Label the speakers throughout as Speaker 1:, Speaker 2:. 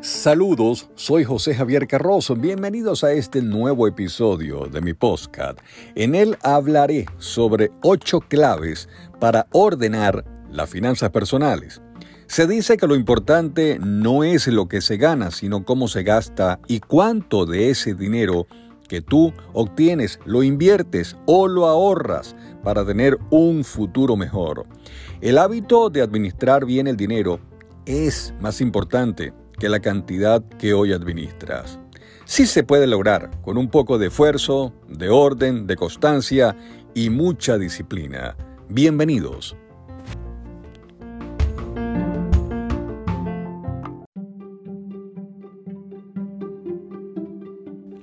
Speaker 1: Saludos, soy José Javier Carrozo. Bienvenidos a este nuevo episodio de mi podcast. En él hablaré sobre ocho claves para ordenar las finanzas personales. Se dice que lo importante no es lo que se gana, sino cómo se gasta y cuánto de ese dinero que tú obtienes lo inviertes o lo ahorras para tener un futuro mejor. El hábito de administrar bien el dinero es más importante que la cantidad que hoy administras. Sí se puede lograr con un poco de esfuerzo, de orden, de constancia y mucha disciplina. Bienvenidos.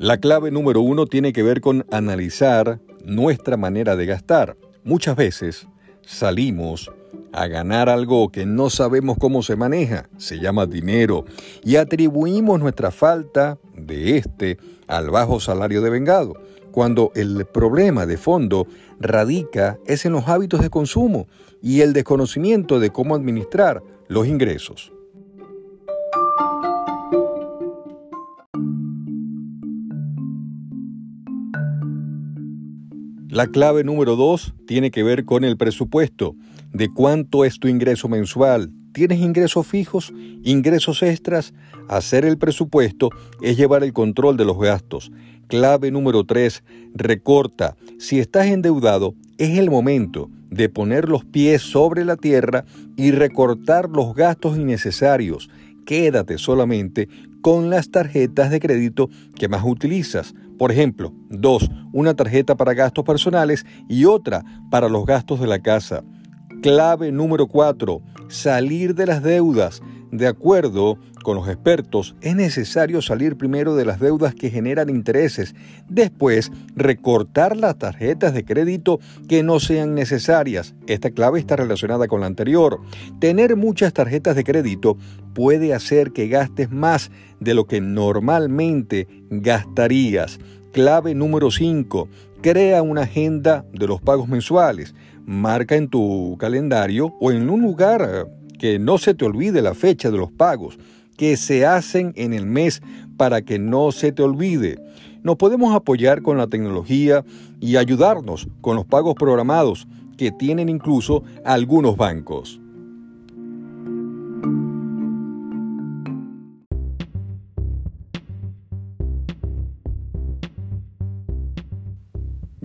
Speaker 1: La clave número uno tiene que ver con analizar nuestra manera de gastar. Muchas veces salimos a ganar algo que no sabemos cómo se maneja, se llama dinero, y atribuimos nuestra falta de este al bajo salario de vengado, cuando el problema de fondo radica es en los hábitos de consumo y el desconocimiento de cómo administrar los ingresos. La clave número dos tiene que ver con el presupuesto de cuánto es tu ingreso mensual. ¿Tienes ingresos fijos? ¿Ingresos extras? Hacer el presupuesto es llevar el control de los gastos. Clave número 3. Recorta. Si estás endeudado, es el momento de poner los pies sobre la tierra y recortar los gastos innecesarios. Quédate solamente con las tarjetas de crédito que más utilizas. Por ejemplo, dos, una tarjeta para gastos personales y otra para los gastos de la casa. Clave número 4. Salir de las deudas. De acuerdo con los expertos, es necesario salir primero de las deudas que generan intereses, después recortar las tarjetas de crédito que no sean necesarias. Esta clave está relacionada con la anterior. Tener muchas tarjetas de crédito puede hacer que gastes más de lo que normalmente gastarías. Clave número 5. Crea una agenda de los pagos mensuales marca en tu calendario o en un lugar que no se te olvide la fecha de los pagos que se hacen en el mes para que no se te olvide. Nos podemos apoyar con la tecnología y ayudarnos con los pagos programados que tienen incluso algunos bancos.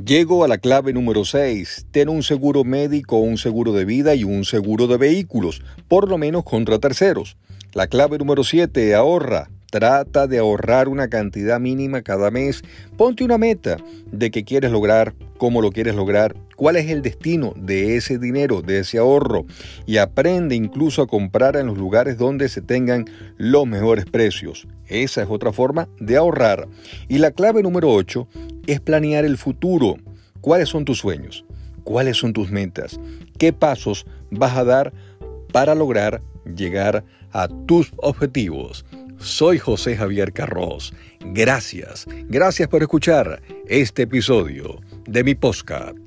Speaker 1: Llego a la clave número 6. Ten un seguro médico, un seguro de vida y un seguro de vehículos, por lo menos contra terceros. La clave número 7. Ahorra. Trata de ahorrar una cantidad mínima cada mes. Ponte una meta de qué quieres lograr, cómo lo quieres lograr, cuál es el destino de ese dinero, de ese ahorro. Y aprende incluso a comprar en los lugares donde se tengan los mejores precios. Esa es otra forma de ahorrar. Y la clave número 8 es planear el futuro. ¿Cuáles son tus sueños? ¿Cuáles son tus metas? ¿Qué pasos vas a dar para lograr llegar a tus objetivos? Soy José Javier Carros. Gracias, gracias por escuchar este episodio de mi podcast.